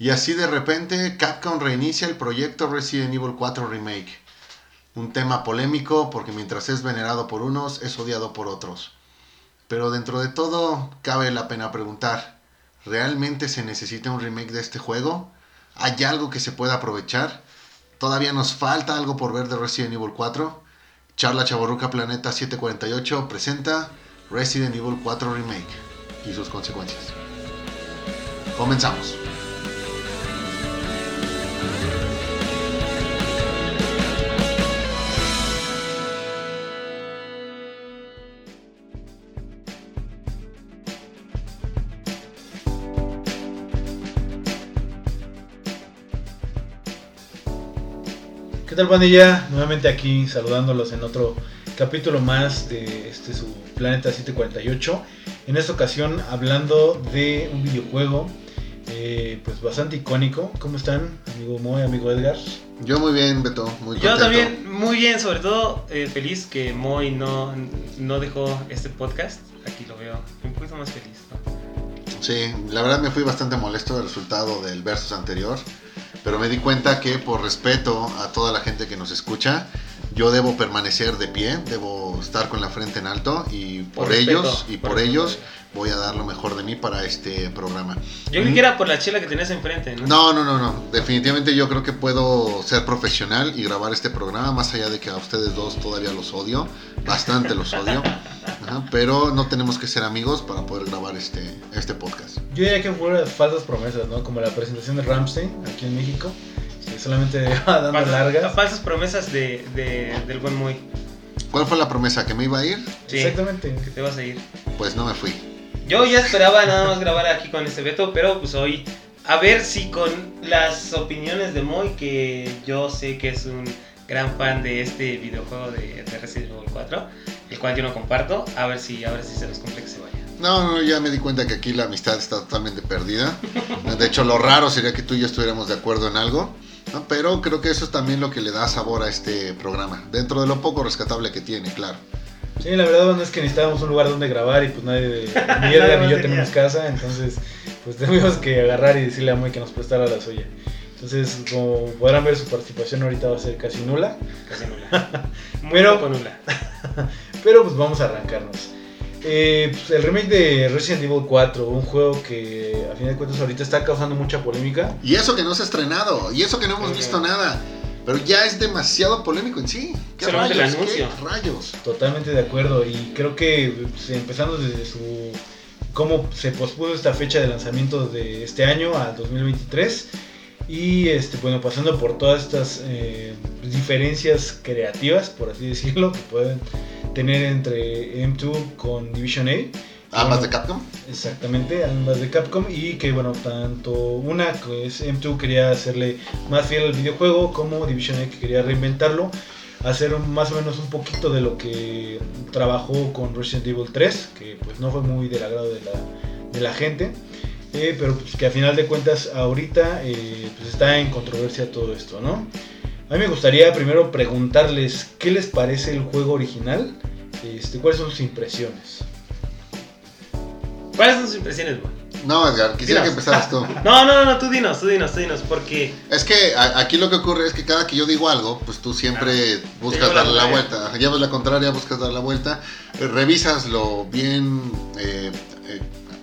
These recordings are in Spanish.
Y así de repente Capcom reinicia el proyecto Resident Evil 4 Remake. Un tema polémico porque mientras es venerado por unos, es odiado por otros. Pero dentro de todo, cabe la pena preguntar, ¿realmente se necesita un remake de este juego? ¿Hay algo que se pueda aprovechar? ¿Todavía nos falta algo por ver de Resident Evil 4? Charla Chaborruca Planeta 748 presenta Resident Evil 4 Remake y sus consecuencias. Comenzamos. ¿Qué tal pandilla? Nuevamente aquí saludándolos en otro capítulo más de este su Planeta 748. En esta ocasión hablando de un videojuego eh, pues bastante icónico. ¿Cómo están, amigo Moy, amigo Edgar? Yo muy bien, Beto, muy contento. Yo también, muy bien, sobre todo eh, feliz que Moy no, no dejó este podcast. Aquí lo veo un poquito más feliz. ¿no? Sí, la verdad me fui bastante molesto del resultado del versus anterior, pero me di cuenta que por respeto a toda la gente que nos escucha, yo debo permanecer de pie, debo estar con la frente en alto y por, Por respeto, ellos y por, por respeto. ellos voy a dar lo mejor de mí para este programa. Yo creí que era por la chela que tenías enfrente, ¿no? No, no, no, no. Definitivamente yo creo que puedo ser profesional y grabar este programa, más allá de que a ustedes dos todavía los odio, bastante los odio. Ajá, pero no tenemos que ser amigos para poder grabar este, este podcast. Yo diría que fueron falsas promesas, ¿no? Como la presentación de Ramstein aquí en México, solamente iba dando Falsas- largas. falsas promesas de, de- del buen Moy. ¿Cuál fue la promesa? ¿Que me iba a ir? Sí, Exactamente. que te vas a ir. Pues no me fui. Yo ya esperaba nada más grabar aquí con este Beto, pero pues hoy a ver si con las opiniones de Moy, que yo sé que es un gran fan de este videojuego de, de Resident Evil 4, el cual yo no comparto, a ver si ahora sí se los cumple que se vaya. No, no, ya me di cuenta que aquí la amistad está totalmente perdida. De hecho, lo raro sería que tú y yo estuviéramos de acuerdo en algo. ¿No? Pero creo que eso es también lo que le da sabor a este programa. Dentro de lo poco rescatable que tiene, claro. Sí, la verdad bueno, es que necesitábamos un lugar donde grabar y pues nadie, ni Edgar ni yo tenemos casa, entonces pues tuvimos que agarrar y decirle a Moy que nos prestara la suya. Entonces, como podrán ver, su participación ahorita va a ser casi nula, Casi nula. Muy Pero- poco nula. pero pues vamos a arrancarnos. Eh, pues, el remake de Resident Evil 4, un juego que a fin de cuentas ahorita está causando mucha polémica. Y eso que no se ha estrenado, y eso que no hemos Ujú. visto nada. Pero ya es demasiado polémico en sí. ¿Qué Solamente el rayos? anuncio. ¿Qué rayos? Totalmente de acuerdo y creo que pues, empezando desde su cómo se pospuso esta fecha de lanzamiento de este año al 2023 y este bueno pasando por todas estas eh, diferencias creativas por así decirlo que pueden tener entre M2 con Division A Ambas Bueno, de Capcom. Exactamente, ambas de Capcom y que bueno, tanto una que es M2 quería hacerle más fiel al videojuego como Division A que quería reinventarlo, hacer un- más o menos un poquito de lo que trabajó con Resident Evil 3, que pues no fue muy del agrado de la, de la gente, eh, pero pues que a final de cuentas ahorita eh, pues está en controversia todo esto, ¿no? A mí me gustaría primero preguntarles qué les parece el juego original, este, cuáles son sus impresiones. ¿Cuáles son sus impresiones, Moy? No, Edgar, quisiera Dinos. que empezaras tú. No, no, no, no, tú dinos, tú dinos, tú dinos, porque Es que a- aquí lo que ocurre es que cada que yo digo algo, pues tú siempre buscas llevo la darle la vuelta. Llevas la contraria, buscas dar la vuelta. eh, Revisas lo bien eh, eh,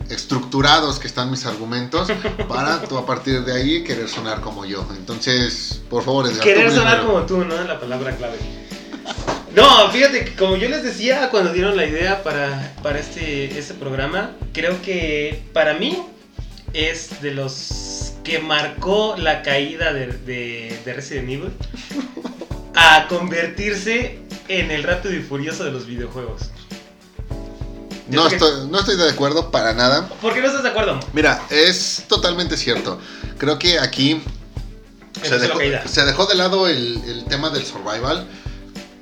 estructurados que están mis argumentos para tú a partir de ahí querer sonar como yo. Entonces, por favor, Edgar. Querer sonar como tú, ¿no? La palabra clave. No, fíjate que como yo les decía cuando dieron la idea para, para este, este programa, creo que para mí es de los que marcó la caída de, de- de Resident Evil a convertirse en el rápido y furioso de los videojuegos. No que- estoy, no estoy de acuerdo para nada. ¿Por qué no estás de acuerdo? Mira, es totalmente cierto. Creo que aquí se dejó, se dejó de lado el, el tema del survival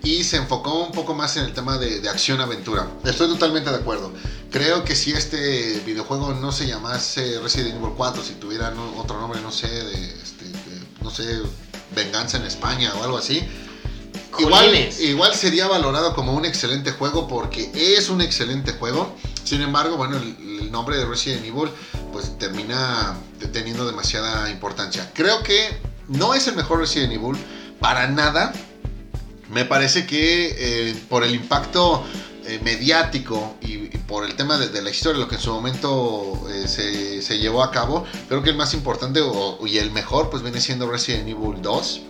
y se enfocó un poco más en el tema de, de acción-aventura. Estoy totalmente de acuerdo. Creo que si este videojuego no se llamase Resident Evil 4, si tuviera no- otro nombre, no sé, de, este, de- no sé, Venganza en España o algo así, igual, sería valorado como un excelente juego porque es un excelente juego. Sin embargo, bueno, el, el nombre de Resident Evil pues termina teniendo demasiada importancia. Creo que no es el mejor Resident Evil, para nada. Me parece que eh, por el impacto eh, mediático y, por el tema de, la historia, lo que en su momento eh, se, llevó a cabo, creo que el más importante y el mejor pues viene siendo Resident Evil 2.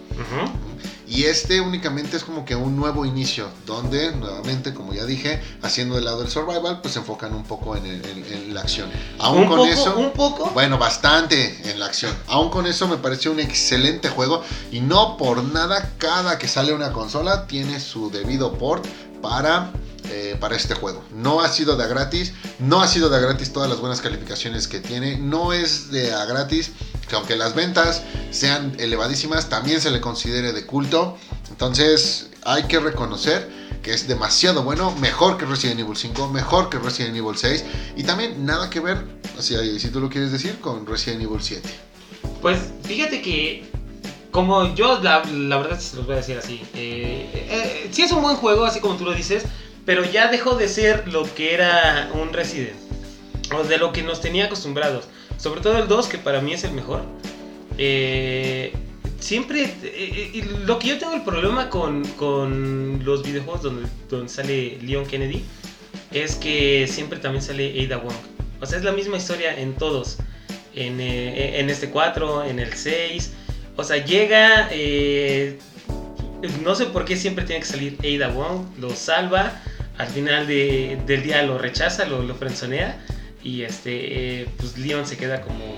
Y este únicamente es como que un nuevo inicio, donde nuevamente, como ya dije, haciendo de lado el survival, pues se enfocan un poco en, la acción. Aún con eso, un poco. Bueno, bastante en la acción. Aún con eso me pareció un excelente juego y no por nada cada que sale una consola tiene su debido port para eh, para este juego. No ha sido de a gratis, no ha sido de a gratis todas las buenas calificaciones que tiene, no es de a gratis que aunque las ventas sean elevadísimas, también se le considere de culto. Entonces hay que reconocer que es demasiado bueno, mejor que Resident Evil 5, mejor que Resident Evil 6 y también nada que ver, si, si tú lo quieres decir, con Resident Evil 7. Pues fíjate que como yo la, verdad se los voy a decir así, eh, eh, sí es un buen juego, así como tú lo dices, pero ya dejó de ser lo que era un Resident, o de lo que nos tenía acostumbrados. Sobre todo el 2, que para mí es el mejor. Eh, siempre. Eh, lo que yo tengo el problema con, con los videojuegos donde, donde sale Leon Kennedy es que siempre también sale Ada Wong. O sea, es la misma historia en todos. En, eh, en este 4, en el 6. O sea, llega. no sé por qué siempre tiene que salir Ada Wong. Lo salva. Al final de, del día lo rechaza, lo, lo frenzonea y este, eh, pues Leon se queda como,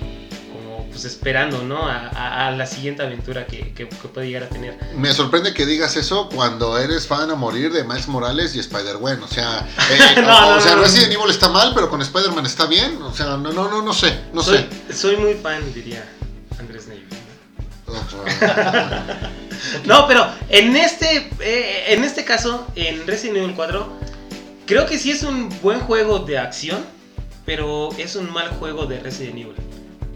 como pues esperando, ¿no? A, la siguiente aventura que, que, puede llegar a tener. Me sorprende que digas eso cuando eres fan a morir de Miles Morales y Spider-Man, o sea, eh, o, sea, Resident Evil está mal, pero con Spider-Man está bien, o sea, no, no, no, no sé, no soy, sé. Soy muy fan, diría Andrés Navy. no, pero en este, eh, en este caso, en Resident Evil 4, creo que sí es un buen juego de acción pero es un mal juego de Resident Evil.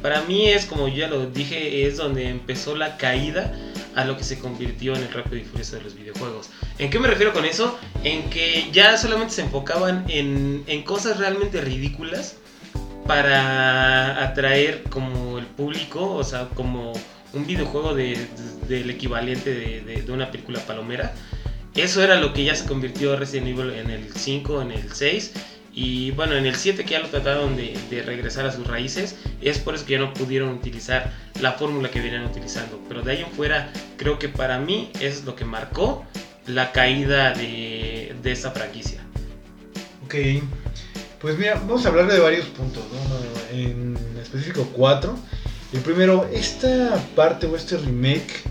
Para mí es, como ya lo dije, es donde empezó la caída a lo que se convirtió en el rápido y furioso de los videojuegos. ¿En qué me refiero con eso? En que ya solamente se enfocaban en, en cosas realmente ridículas para atraer como el público, o sea, como un videojuego del equivalente de, una película palomera. Eso era lo que ya se convirtió Resident Evil en el 5, en el 6 y bueno, en el 7 que ya lo trataron de, regresar a sus raíces, es por eso que ya no pudieron utilizar la fórmula que venían utilizando. Pero de ahí en fuera, creo que para mí es lo que marcó la caída de, de esta franquicia. Ok, pues mira, vamos a hablar de varios puntos. En específico cuatro. El primero, esta parte o este remake,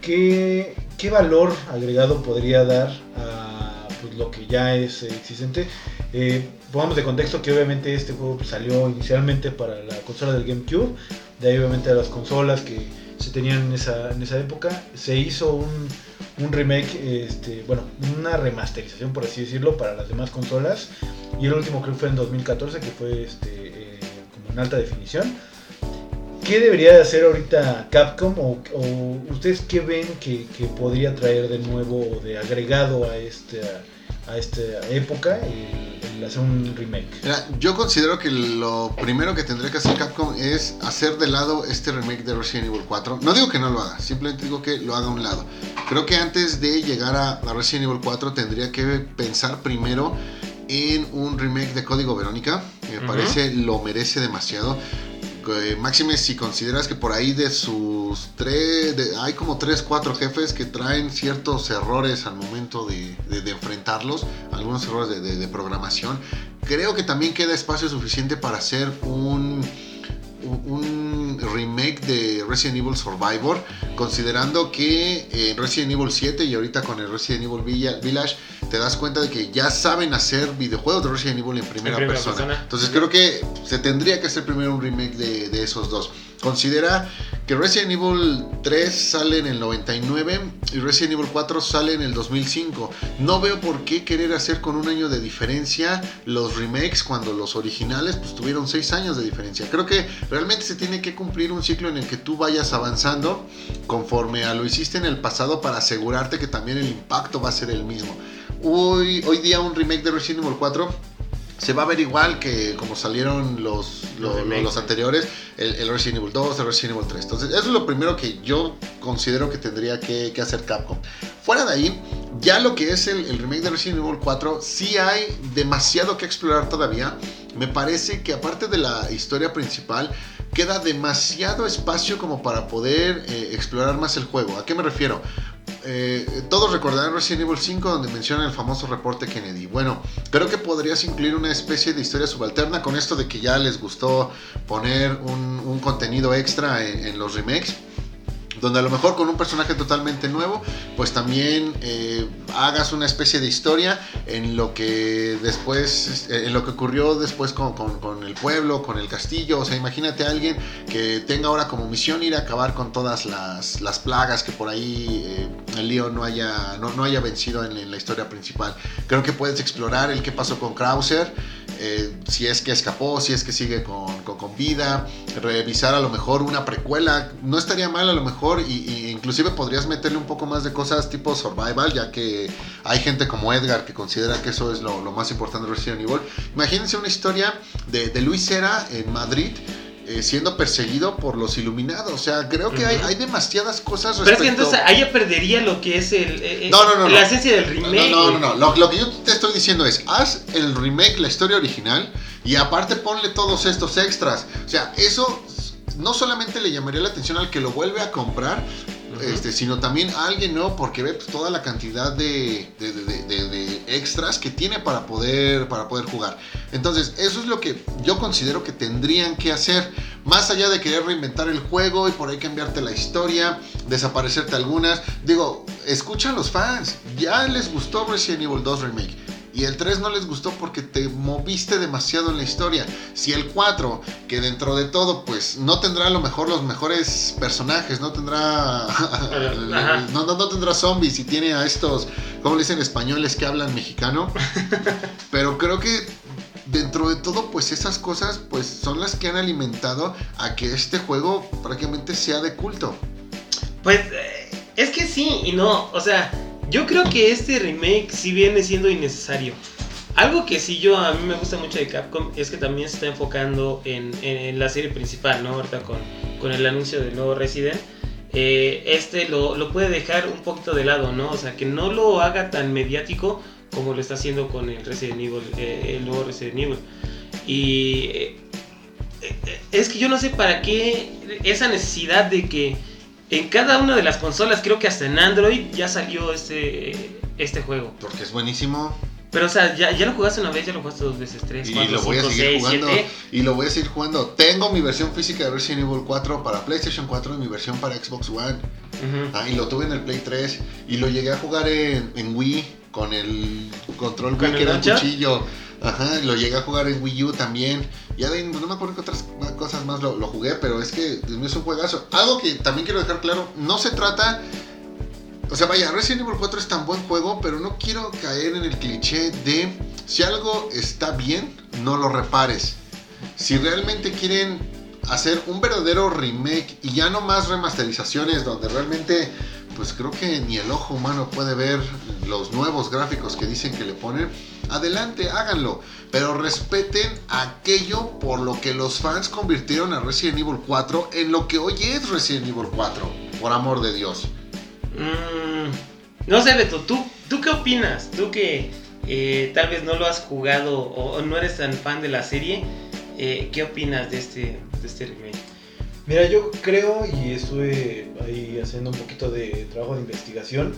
¿qué, qué valor agregado podría dar a pues, lo que ya es existente? Eh, pongamos de contexto que obviamente este juego pues, salió inicialmente para la consola del GameCube, de ahí obviamente a las consolas que se tenían en esa, en esa época, se hizo un, un remake, este, bueno, una remasterización por así decirlo para las demás consolas y el último creo que fue en 2014 que fue este, eh, como en alta definición. ¿Qué debería de hacer ahorita Capcom o, ustedes qué ven que, que, podría traer de nuevo o de agregado a esta, a esta época? Y, hacer un remake. yo considero que lo primero que tendría que hacer Capcom es hacer de lado este remake de Resident Evil 4. No digo que no lo haga, simplemente digo que lo haga a un lado. Creo que antes de llegar a, Resident Evil 4 tendría que pensar primero en un remake de Código Verónica. Me parece lo merece demasiado. Eh, máxime si consideras que por ahí de sus tres, hay como tres, cuatro jefes que traen ciertos errores al momento de, enfrentarlos, algunos errores de, programación. Creo que también queda espacio suficiente para hacer un, un remake de Resident Evil Survivor, considerando que en Resident Evil 7 y ahorita con el Resident Evil Village te das cuenta de que ya saben hacer videojuegos de Resident Evil en primera, persona. Entonces creo que se tendría que hacer primero un remake de, de esos dos. Considera que Resident Evil 3 sale en el 99 y Resident Evil 4 sale en el 2005. No veo por qué querer hacer con un año de diferencia los remakes cuando los originales pues tuvieron 6 años de diferencia. Creo que realmente se tiene que cumplir un ciclo en el que tú vayas avanzando conforme a lo hiciste en el pasado para asegurarte que también el impacto va a ser el mismo. Hoy, hoy día un remake de Resident Evil 4 se va a ver igual que como salieron los, Los lo- remakes. los anteriores, el, el Resident Evil 2, el Resident Evil 3. Entonces, eso es lo primero que yo considero que tendría que, que hacer Capcom. Fuera de ahí, ya lo que es el, el remake de Resident Evil 4, sí hay demasiado que explorar todavía. Me parece que aparte de la historia principal, queda demasiado espacio como para poder eh, explorar más el juego. ¿A qué me refiero? Eh, todos recordarán Resident Evil 5 donde mencionan el famoso reporte Kennedy. Bueno, creo que podrías incluir una especie de historia subalterna con esto de que ya les gustó poner un, contenido extra en, en los remakes. Donde a lo mejor con un personaje totalmente nuevo, pues también eh, hagas una especie de historia en lo que después, eh, en lo que ocurrió después con, con- el pueblo, con el castillo. O sea, imagínate a alguien que tenga ahora como misión ir a acabar con todas las, las plagas que por ahí eh, el lío no haya, no, no haya vencido en, la historia principal. Creo que puedes explorar el qué pasó con Krauser, eh, si es que escapó, si es que sigue con, con- vida, revisar a lo mejor una precuela, no estaría mal a lo mejor, y, inclusive podrías meterle un poco más de cosas tipo survival, ya que hay gente como Edgar que considera que eso es lo, más importante de Resident Evil. Imagínense una historia de, de Luis Cera en Madrid. Eh, siendo perseguido por los iluminados, o sea, creo que hay, hay demasiadas cosas Pero es que respecto- entonces ahí perdería lo que es el, eh, eh, No, no, no, la esencia del remake. No, no, no. Lo, lo que yo te estoy diciendo es, haz el remake, la historia original, y aparte ponle todos estos extras. O sea, eso no solamente le llamaría la atención al que lo vuelve a comprar, Este, sino también alguien nuevo porque ve pues, toda la cantidad de extras que tiene para poder, para poder jugar. Entonces, eso es lo que yo considero que tendrían que hacer. Más allá de querer reinventar el juego y por ahí cambiarte la historia, desaparecerte algunas. Digo, escucha a los fans. Ya les gustó Resident Evil 2 Remake. Y el 3 no les gustó porque te moviste demasiado en la historia. Si el 4, que dentro de todo, pues no tendrá a lo mejor los mejores personajes, no tendrá. No, no, no tendrá zombies y tiene a estos, ¿cómo le dicen españoles que hablan mexicano? Pero creo que dentro de todo, pues esas cosas pues son las que han alimentado a que este juego prácticamente sea de culto. Pues eh, es que sí y no. O sea, yo creo que este remake sí viene siendo innecesario. Algo que sí yo a mí me gusta mucho de Capcom es que también se está enfocando en, en- en la serie principal, ¿no? Ahorita con, el anuncio del nuevo Resident. eh, este lo, lo puede dejar un poquito de lado, ¿no? O sea, que no lo haga tan mediático como lo está haciendo con el Resident Evil, eh, el nuevo Resident Evil. Y eh, eh, es que yo no sé para qué esa necesidad de que en cada una de las consolas, creo que hasta en Android ya salió este, este juego. Porque es buenísimo. Pero o sea, ya, ya lo jugaste una vez, ya lo jugaste dos veces, tres, Y cuatro, lo voy a seguir seis, jugando. siete. Y lo voy a seguir jugando. Tengo mi versión física de Resident Evil 4 para PlayStation 4 y mi versión para Xbox One. Ujú. Ah, y lo tuve en el Play 3. Y lo llegué a jugar en, en Wii con el control ¿Con Wii el que era un cuchillo. Ajá, lo llegué a jugar en Wii U también. Ya de ahí, no me acuerdo qué otras cosas más lo, lo jugué, pero es que es un juegazo. Algo que también quiero dejar claro, no se trata... O sea, vaya, Resident Evil 4 es tan buen juego, pero no quiero caer en el cliché de si algo está bien, no lo repares. Si realmente quieren hacer un verdadero remake y ya no más remasterizaciones donde realmente pues creo que ni el ojo humano puede ver los nuevos gráficos que dicen que le ponen, adelante, háganlo, pero respeten aquello por lo que los fans convirtieron a Resident Evil 4 en lo que hoy es Resident Evil 4, por amor de Dios. Mm, no sé, Beto, ¿tú, ¿tú qué opinas? Tú que eh, tal vez no lo has jugado o, no eres tan fan de la serie, eh, ¿qué opinas de este, de este remake? Mira, yo creo y estuve ahí haciendo un poquito de trabajo de investigación.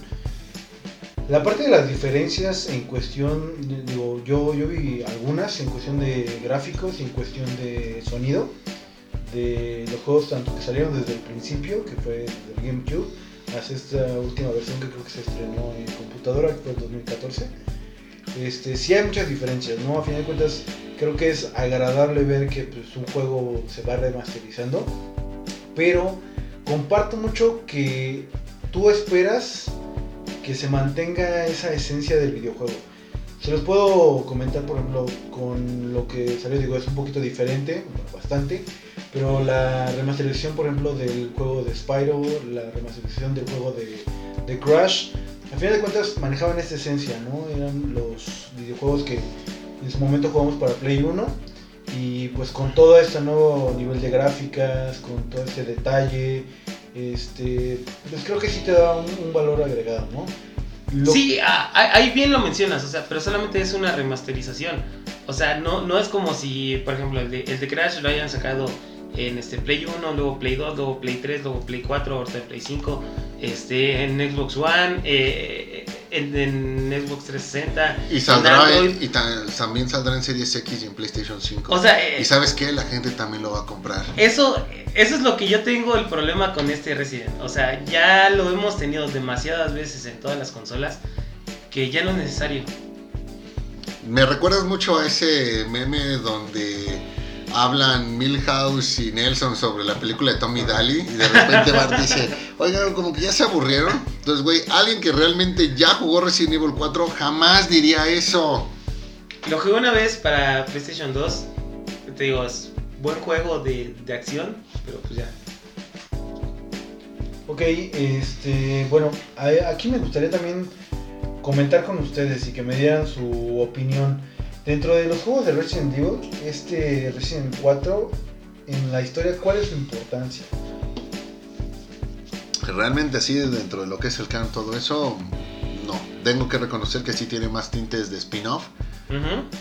La parte de las diferencias en cuestión, digo, yo, yo vi algunas en cuestión de gráficos y en cuestión de sonido de los juegos tanto que salieron desde el principio, que fue desde el GameCube, hasta esta última versión que creo que se estrenó en computadora, que fue el 2014. Este, sí hay muchas diferencias, ¿no? A fin de cuentas, creo que es agradable ver que pues, un juego se va remasterizando, pero comparto mucho que tú esperas que se mantenga esa esencia del videojuego. Se los puedo comentar, por ejemplo, con lo que salió, digo, es un poquito diferente, bastante, pero la remasterización, por ejemplo, del juego de Spyro, la remasterización del juego de, de Crash, al final de cuentas manejaban esta esencia, ¿no? Eran los videojuegos que En su momento jugamos para Play 1 y pues con todo este nuevo nivel de gráficas, con todo este detalle, este, pues creo que sí te da un, valor agregado, ¿no? Sí, ahí bien lo mencionas, o sea, pero solamente es una remasterización. O sea, no, no es como si, por ejemplo, el de, el de Crash lo hayan sacado en este Play 1, luego Play 2, luego Play 3, luego Play 4, ahorita Play 5, este, en Xbox One, eh, en, Xbox 360. Y saldrá y también saldrá en Series X y en PlayStation 5. O sea, y sabes qué, la gente también lo va a comprar. Eso, eso es lo que yo tengo el problema con este Resident. O sea, ya lo hemos tenido demasiadas veces en todas las consolas que ya no es necesario. Me recuerdas mucho a ese meme donde hablan Milhouse y Nelson sobre la película de Tommy Daly y de repente Bart dice, oigan, como que ya se aburrieron. Entonces, güey, alguien que realmente ya jugó Resident Evil 4 jamás diría eso. Lo jugué una vez para PlayStation 2. Te digo, es buen juego de, de acción, pero pues ya. Ok, este, bueno, aquí me gustaría también comentar con ustedes y que me dieran su opinión. Dentro de los juegos de Resident Evil, este Resident 4, en la historia, ¿cuál es su importancia? Realmente así, dentro de lo que es el canon, todo eso, no. Tengo que reconocer que sí tiene más tintes de spin-off.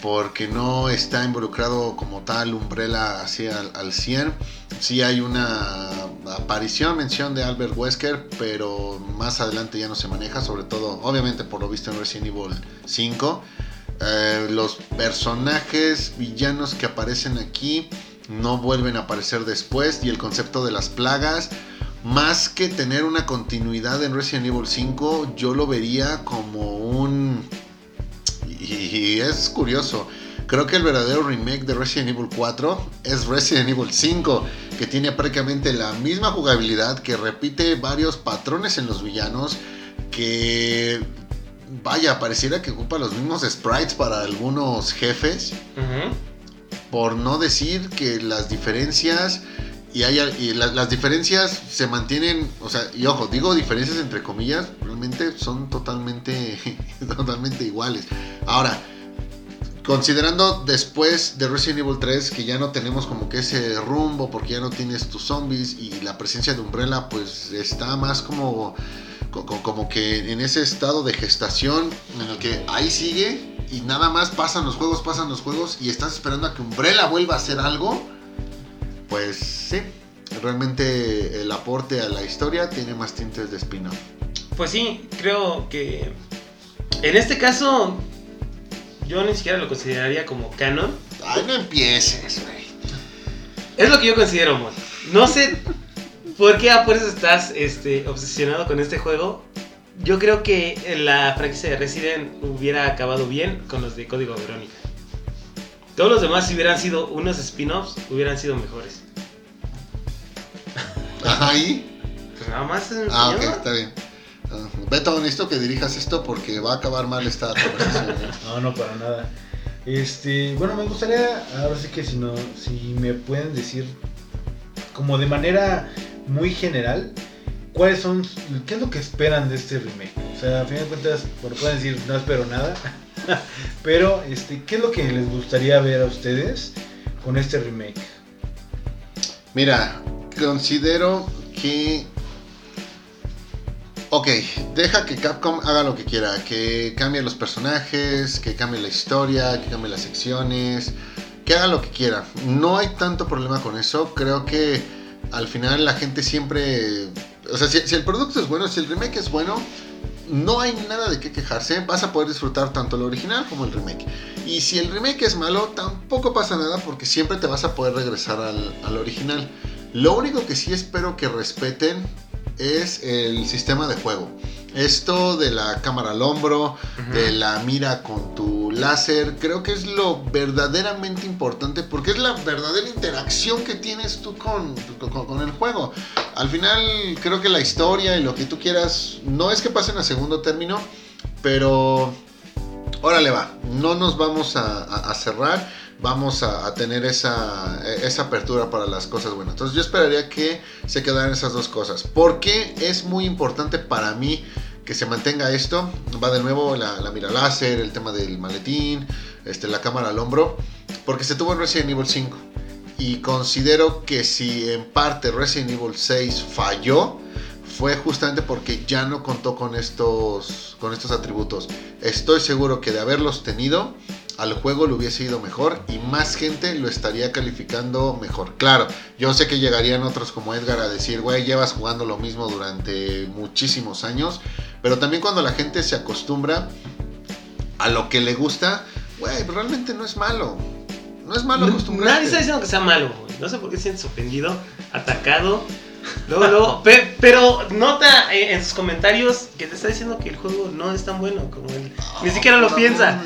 Porque no está involucrado como tal Umbrella así al, al 100. Sí hay una aparición, mención de Albert Wesker, pero más adelante ya no se maneja, sobre todo, obviamente por lo visto en Resident Evil 5. Eh, los personajes villanos que aparecen aquí no vuelven a aparecer después y el concepto de las plagas, más que tener una continuidad en Resident Evil 5, yo lo vería como un... Y es curioso, creo que el verdadero remake de Resident Evil 4 es Resident Evil 5, que tiene prácticamente la misma jugabilidad, que repite varios patrones en los villanos, que vaya, pareciera que ocupa los mismos sprites para algunos jefes. Por no decir que las diferencias y, hay, y las diferencias se mantienen, o sea, y ojo, digo diferencias entre comillas, realmente son totalmente, totalmente iguales. Ahora, considerando después de Resident Evil 3 que ya no tenemos como que ese rumbo porque ya no tienes tus zombies y la presencia de Umbrella pues está más como como que en ese estado de gestación en el que ahí sigue y nada más pasan los juegos, pasan los juegos y estás esperando a que Umbrella vuelva a hacer algo, pues sí, realmente el aporte a la historia tiene más tintes de spin-off. Pues sí, creo que en este caso yo ni siquiera lo consideraría como canon. Ay, no empieces, güey. Es lo que yo considero, mon. No sé ¿Por qué a fuerzas estás este, obsesionado con este juego? Yo creo que la franquicia de Resident hubiera acabado bien con los de Código Verónica. Todos los demás, si hubieran sido unos spin-offs, hubieran sido mejores. ¿Ahí? Pues nada más. Ah, ok, está bien. Uh, Beto, necesito que dirijas esto porque va a acabar mal esta conversación. ¿eh? no, no, para nada. Este, bueno, me gustaría, ahora sí que si no, si me pueden decir como de manera muy general, ¿cuáles son, qué es lo que esperan de este remake? O sea, a fin de cuentas, bueno, pueden decir, no espero nada, pero este, ¿qué es lo que les gustaría ver a ustedes con este remake? Mira, considero que... Ok, deja que Capcom haga lo que quiera, que cambie los personajes, que cambie la historia, que cambie las secciones, que haga lo que quiera. No hay tanto problema con eso, creo que al final la gente siempre... O sea, si, el producto es bueno, si el remake es bueno, no hay nada de qué quejarse. Vas a poder disfrutar tanto el original como el remake. Y si el remake es malo, tampoco pasa nada porque siempre te vas a poder regresar al, al original. Lo único que sí espero que respeten es el sistema de juego. Esto de la cámara al hombro, de la mira con tu láser, creo que es lo verdaderamente importante porque es la verdadera interacción que tienes tú con, con, el juego. Al final creo que la historia y lo que tú quieras no es que pasen a segundo término, pero órale va, no nos vamos a cerrar vamos a, tener esa, esa, apertura para las cosas buenas. Entonces yo esperaría que se quedaran esas dos cosas. Porque es muy importante para mí que se mantenga esto. Va de nuevo la, la mira láser, el tema del maletín, este, la cámara al hombro, porque se tuvo en Resident Evil 5. Y considero que si en parte Resident Evil 6 falló, fue justamente porque ya no contó con estos, con estos atributos. Estoy seguro que de haberlos tenido, al juego le hubiese ido mejor y más gente lo estaría calificando mejor. Claro, yo sé que llegarían otros como Edgar a decir, güey, llevas jugando lo mismo durante muchísimos años, pero también cuando la gente se acostumbra a lo que le gusta, güey, realmente no es malo. No es malo acostumbrarse. Nadie está diciendo que sea malo, güey. No sé por qué sientes ofendido, atacado. Luego, luego, pe- pero nota eh, en sus comentarios que te está diciendo que el juego no es tan bueno como él. Ni siquiera lo piensa. amor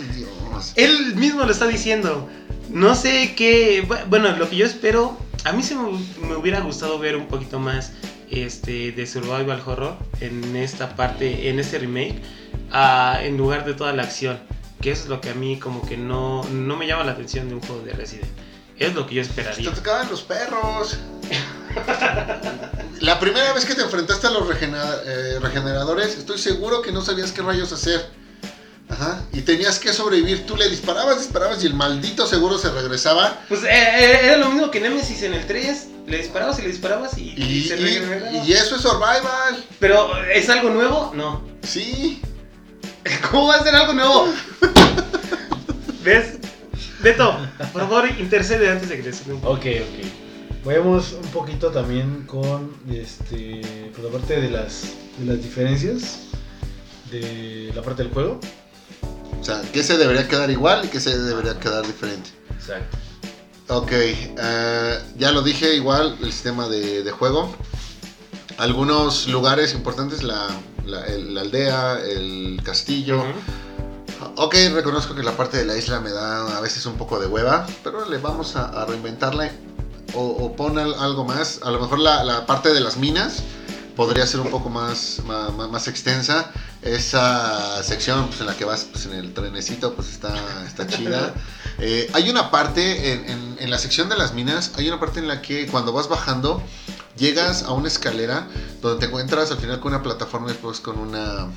Él mismo lo está diciendo. No sé qué. bu- Bueno, lo que yo espero. A mí sí me, hubiera gustado ver un poquito más este, de Survival Horror en esta parte, en este remake, ah, en lugar de toda la acción. Que eso es lo que a mí, como que no, no me llama la atención de un juego de Resident. Es lo que yo Te esperaría. tocaban los perros. La primera vez que te enfrentaste a los eh, regeneradores, estoy seguro que no sabías qué rayos hacer. Ajá. Y tenías que sobrevivir. Tú le disparabas, disparabas y el maldito seguro se regresaba. Pues eh, eh, era lo mismo que Nemesis en el 3. Le disparabas y le disparabas y, y Y, se y- regeneraba. y eso es survival. Pero, ¿es algo nuevo? No. Sí. ¿Cómo va a ser algo nuevo? ¿Ves? Beto, por favor, intercede antes de que te poco. Ok, ok. Vayamos un poquito también con este por la parte de las de las diferencias de la parte del juego. O sea, ¿qué se debería quedar igual y qué se debería quedar diferente? Exacto. Ok, eh, ya lo dije, igual el sistema de, de juego. Algunos lugares importantes, la, la- el- la aldea, el castillo. Ujú. Ok, reconozco que la parte de la isla me da a veces un poco de hueva, pero le vamos a, a reinventarla o, o pon al- algo más. A lo mejor la, la parte de las minas podría ser un poco más, más, más extensa. Esa sección pues, en la que vas pues, en el trenecito pues está, está chida. Eh, hay una parte en, en- en la sección de las minas, hay una parte en la que cuando vas bajando llegas a una escalera donde te encuentras al final con una plataforma y después con una,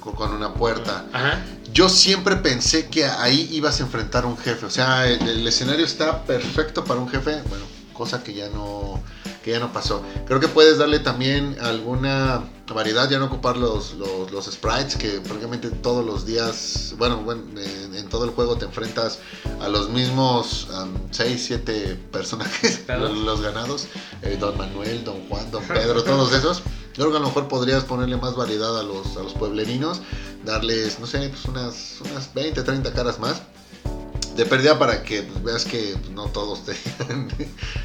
con- una puerta. Ajá. Yo siempre pensé que ahí ibas a enfrentar a un jefe. O sea, el, el escenario está perfecto para un jefe. Bueno, cosa que ya no que ya no pasó. Creo que puedes darle también alguna variedad, ya no ocupar los, los, los sprites que prácticamente todos los días, bueno, bueno en, en todo el juego te enfrentas a los mismos 6, 7 personajes, los ganados, eh, Don Manuel, Don Juan, Don Pedro, todos esos. Yo creo que a lo mejor podrías ponerle más variedad a los, a los pueblerinos, darles, no sé, pues unas, unas 20, 30 caras más. De pérdida para que pues, veas que pues, no todos tengan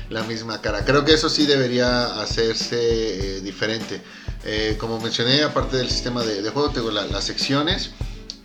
la misma cara. Creo que eso sí debería hacerse eh, diferente. Eh, como mencioné, aparte del sistema de, juego, tengo la- las secciones.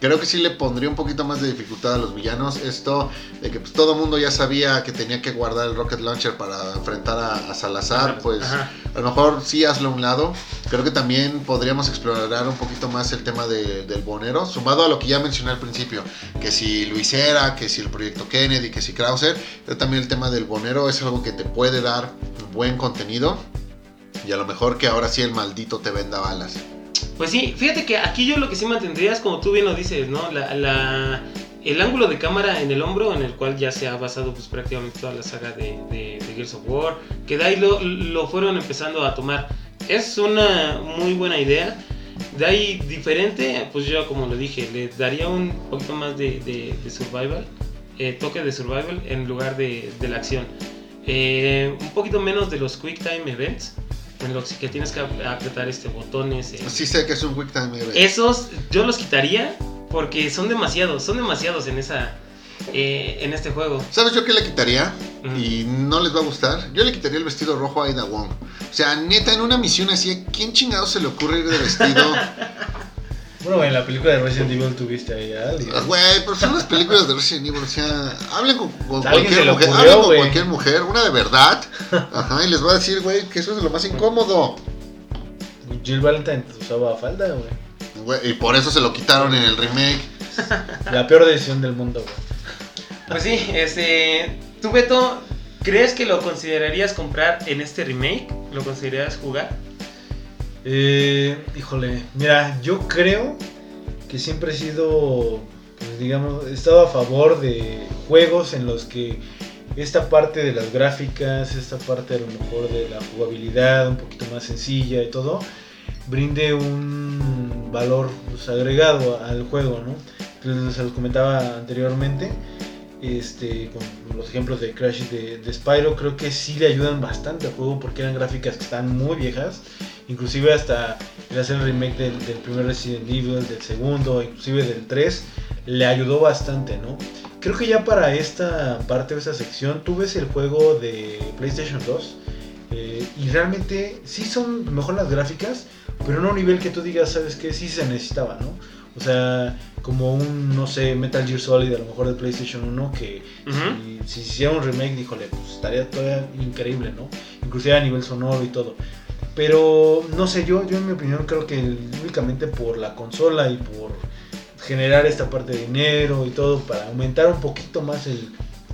Creo que sí le pondría un poquito más de dificultad a los villanos. Esto de que pues, todo el mundo ya sabía que tenía que guardar el rocket launcher para enfrentar a, a Salazar, pues Ajá. a lo mejor sí hazlo a un lado. Creo que también podríamos explorar un poquito más el tema de- del bonero, sumado a lo que ya mencioné al principio, que si Luisera, que si el proyecto Kennedy, que si Krauser, pero también el tema del bonero es algo que te puede dar buen contenido y a lo mejor que ahora sí el maldito te venda balas. Pues sí, fíjate que aquí yo lo que sí mantendría es como tú bien lo dices, ¿no? La, la- el ángulo de cámara en el hombro, en el cual ya se ha basado pues prácticamente toda la saga de, de, de Gears of War, que de ahí lo, lo fueron empezando a tomar. Es una muy buena idea. De ahí diferente, pues yo como lo dije, le daría un poquito más de, de- survival, eh, toque de survival en lugar de la acción. Eh, un poquito menos de los quick time events, en los que tienes que ap- apretar este botones. eh, Sí sé que es un quick time event. esos yo los quitaría porque son demasiados, son demasiados en esa eh, en este juego. ¿Sabes yo qué le quitaría? Y no les va a gustar. Yo le quitaría el vestido rojo a Aida Wong. O sea, neta, en una misión así, ¿a quién chingado se le ocurre ir de vestido? Bueno, en la película de Resident Evil tuviste ahí a alguien. Ah, Güey, pero son las películas de Resident Evil, o sea, hablen con, cualquier mujer, ocurrió, hablen con cualquier mujer, una de verdad, ajá, y les va a decir, güey, que eso es lo más incómodo. Jill Valentine usaba falda, güey. Güey, y por eso se lo quitaron en el remake. La peor decisión del mundo, güey. Pues sí, este tú Beto, ¿crees que lo considerarías comprar en este remake? ¿Lo considerarías jugar? Eh, híjole, mira, yo creo que siempre he sido, pues, digamos, he estado a favor de juegos en los que esta parte de las gráficas, esta parte a lo mejor de la jugabilidad un poquito más sencilla y todo, brinde un valor pues, agregado al juego, ¿no? Se los comentaba anteriormente, este, con los ejemplos de Crash de, de Spyro, creo que sí le ayudan bastante al juego porque eran gráficas que están muy viejas, inclusive hasta el hacer el remake del, del primer Resident Evil, del segundo, inclusive del 3, le ayudó bastante, ¿no? Creo que ya para esta parte de esta sección tú ves el juego de PlayStation 2 eh, y realmente sí son mejor las gráficas, pero no a un nivel que tú digas, ¿sabes qué? Sí se necesitaba, ¿no? O sea, como un, no sé, Metal Gear Solid a lo mejor de PlayStation 1 que si, si hiciera un remake, híjole, pues estaría todavía increíble, ¿no? Inclusive a nivel sonoro y todo. Pero no sé, yo, yo en mi opinión creo que únicamente por la consola y por generar esta parte de dinero y todo para aumentar un poquito más el,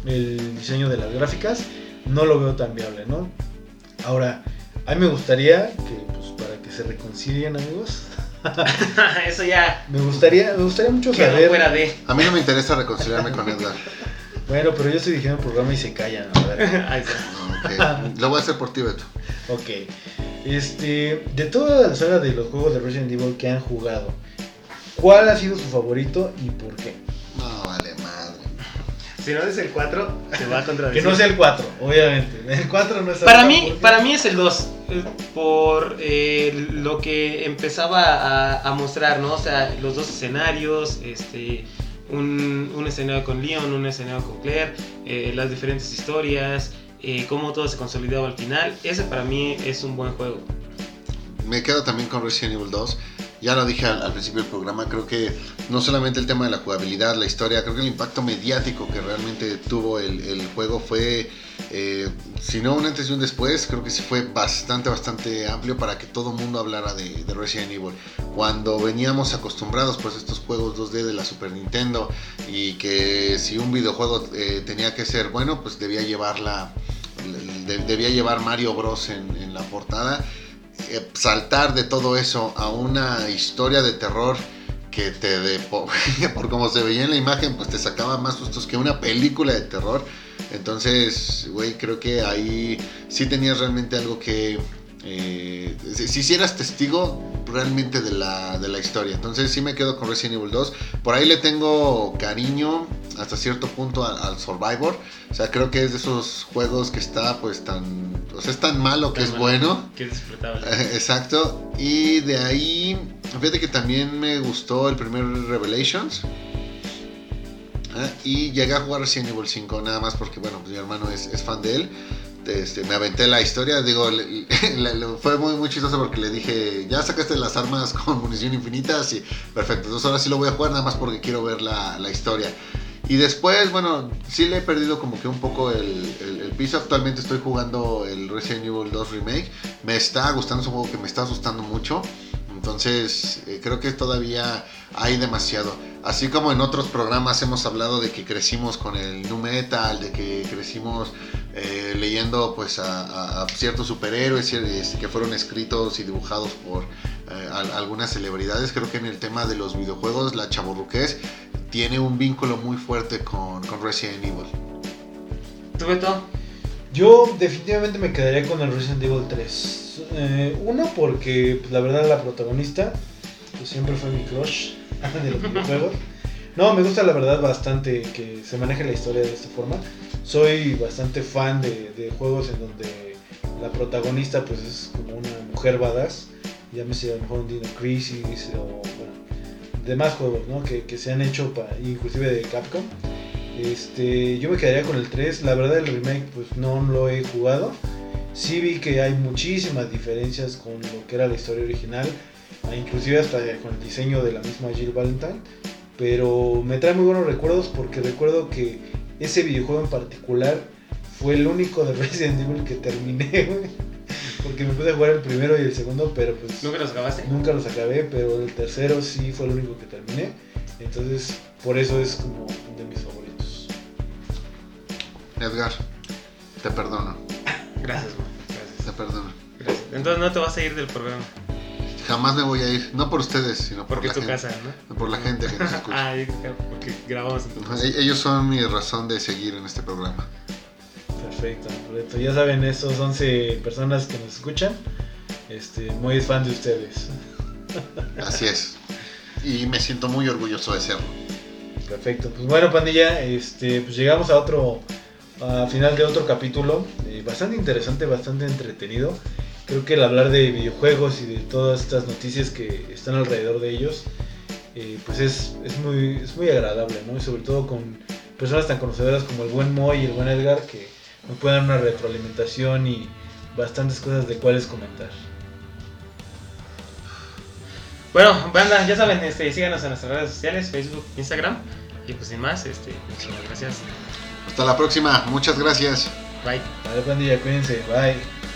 el diseño de las gráficas, no lo veo tan viable, ¿no? Ahora, a mí me gustaría que, pues, para que se reconcilien, amigos, Eso ya me gustaría, me gustaría mucho saber. fuera de. A mí no me interesa reconciliarme con Edgar. Bueno, pero yo estoy diciendo el programa y se callan, a ver. Ahí está. Lo voy a hacer por ti, Beto. Ok. Este, de toda la saga de los juegos de Resident Evil que han jugado, ¿cuál ha sido su favorito y por qué? Si no es el 4, se va a Que contradecir. no sea el 4, obviamente. El 4 no está Para acá mí, porque- para mí es el 2. eh, Por eh, lo que empezaba a, a mostrar, ¿no? O sea, los dos escenarios, este, un, un escenario con Leon, un escenario con Claire, eh, las diferentes historias, eh, cómo todo se consolidaba al final. Ese para mí es un buen juego. Me quedo también con Resident Evil 2. Ya lo dije al, principio del programa, creo que no solamente el tema de la jugabilidad, la historia, creo que el impacto mediático que realmente tuvo el, juego fue, eh, si no un antes y un después, creo que sí fue bastante, bastante amplio para que todo el mundo hablara de, de Resident Evil. Cuando veníamos acostumbrados pues a estos juegos 2D de la Super Nintendo y que si un videojuego eh, tenía que ser bueno, pues debía llevar la, de- debía llevar Mario Bros en la portada eh, saltar de todo eso a una historia de terror que te de, po- por como se veía en la imagen pues te sacaba más sustos que una película de terror. Entonces güey creo que ahí sí tenías realmente algo que eh, si, si eras testigo realmente de la, de la historia. Entonces sí me quedo con Resident Evil 2 por ahí le tengo cariño hasta cierto punto al, al Survivor o sea creo que es de esos juegos que está pues tan o sea es tan malo que Tan es malo. bueno Que es disfrutable. eh, Exacto. Y de ahí, fíjate que también me gustó el primer Revelations. Ah, Y llegué a jugar Resident Evil 5 nada más porque, bueno, pues mi hermano es, es fan de él. Este, me aventé la historia, digo, le- le- le- fue muy, muy chistoso porque le dije, ya sacaste las armas con munición infinita, sí, perfecto, entonces ahora sí lo voy a jugar nada más porque quiero ver la, la historia. Y después, bueno, sí le he perdido como que un poco el, piso. Actualmente estoy jugando el Resident Evil 2 Remake. Me está gustando, es un juego que me está asustando mucho. Entonces, eh, creo que todavía hay demasiado. Así como en otros programas hemos hablado de que crecimos con el nu metal, de que crecimos eh, leyendo pues a, ciertos superhéroes eh, que fueron escritos y dibujados por al- algunas celebridades. Creo que en el tema de los videojuegos, la chaborruqués tiene un vínculo muy fuerte con, con Resident Evil. ¿Tú, Beto? Yo definitivamente me quedaría con el Resident Evil 3. Eh, uno porque pues, la verdad la protagonista pues, siempre fue mi crush de los videojuegos. No, me gusta la verdad bastante que se maneje la historia de esta forma. Soy bastante fan de, de juegos en donde la protagonista pues es como una mujer badass. Llámese a lo mejor un Dino Crisis o bueno, demás juegos ¿no? que, que se han hecho, inclusive de Capcom. Este, yo me quedaría con el 3. La verdad el remake pues no lo he jugado. Sí vi que hay muchísimas diferencias con lo que era la historia original, e inclusive hasta con el diseño de la misma Jill Valentine. Pero me trae muy buenos recuerdos porque recuerdo que ese videojuego en particular fue el único de Resident Evil que terminé. Porque me pude jugar el primero y el segundo, pero pues ¿Nunca los acabaste? Nunca los acabé, pero el tercero sí fue el único que terminé. Entonces, por eso es como de mis favoritos. Edgar, te perdono, Gracias, man. Gracias. te perdono. Gracias. Entonces no te vas a ir del programa. Jamás me voy a ir. No por ustedes, sino por Porque la es tu gente. casa, ¿no? Por la gente que nos escucha. ah, porque grabamos en tu casa. E- Ellos son mi razón de seguir en este programa. Perfecto, perfecto. Ya saben, esos 11 personas que nos escuchan, este, muy fan de ustedes. Así es. Y me siento muy orgulloso de serlo. Perfecto, pues bueno, pandilla, este, pues llegamos a otro, a final de otro capítulo, eh, bastante interesante, bastante entretenido. Creo que el hablar de videojuegos y de todas estas noticias que están alrededor de ellos, eh, pues es, es, muy, es muy agradable, ¿no? Y sobre todo con personas tan conocedoras como el buen Moy y el buen Edgar, que nos pueden dar una retroalimentación y bastantes cosas de cuáles comentar. Bueno, banda, ya saben, este, síganos en nuestras redes sociales, Facebook, Instagram. Y pues sin más, este, muchísimas gracias. Hasta la próxima. Muchas gracias. Bye. Vale, pandilla, cuídense, bye.